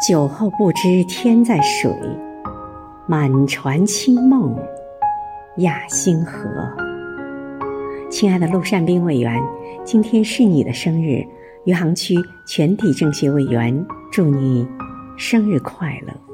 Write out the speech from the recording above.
酒后不知天在水满船清梦压星河。亲爱的陆善斌委员今天是你的生日余杭区全体政协委员祝你生日快乐。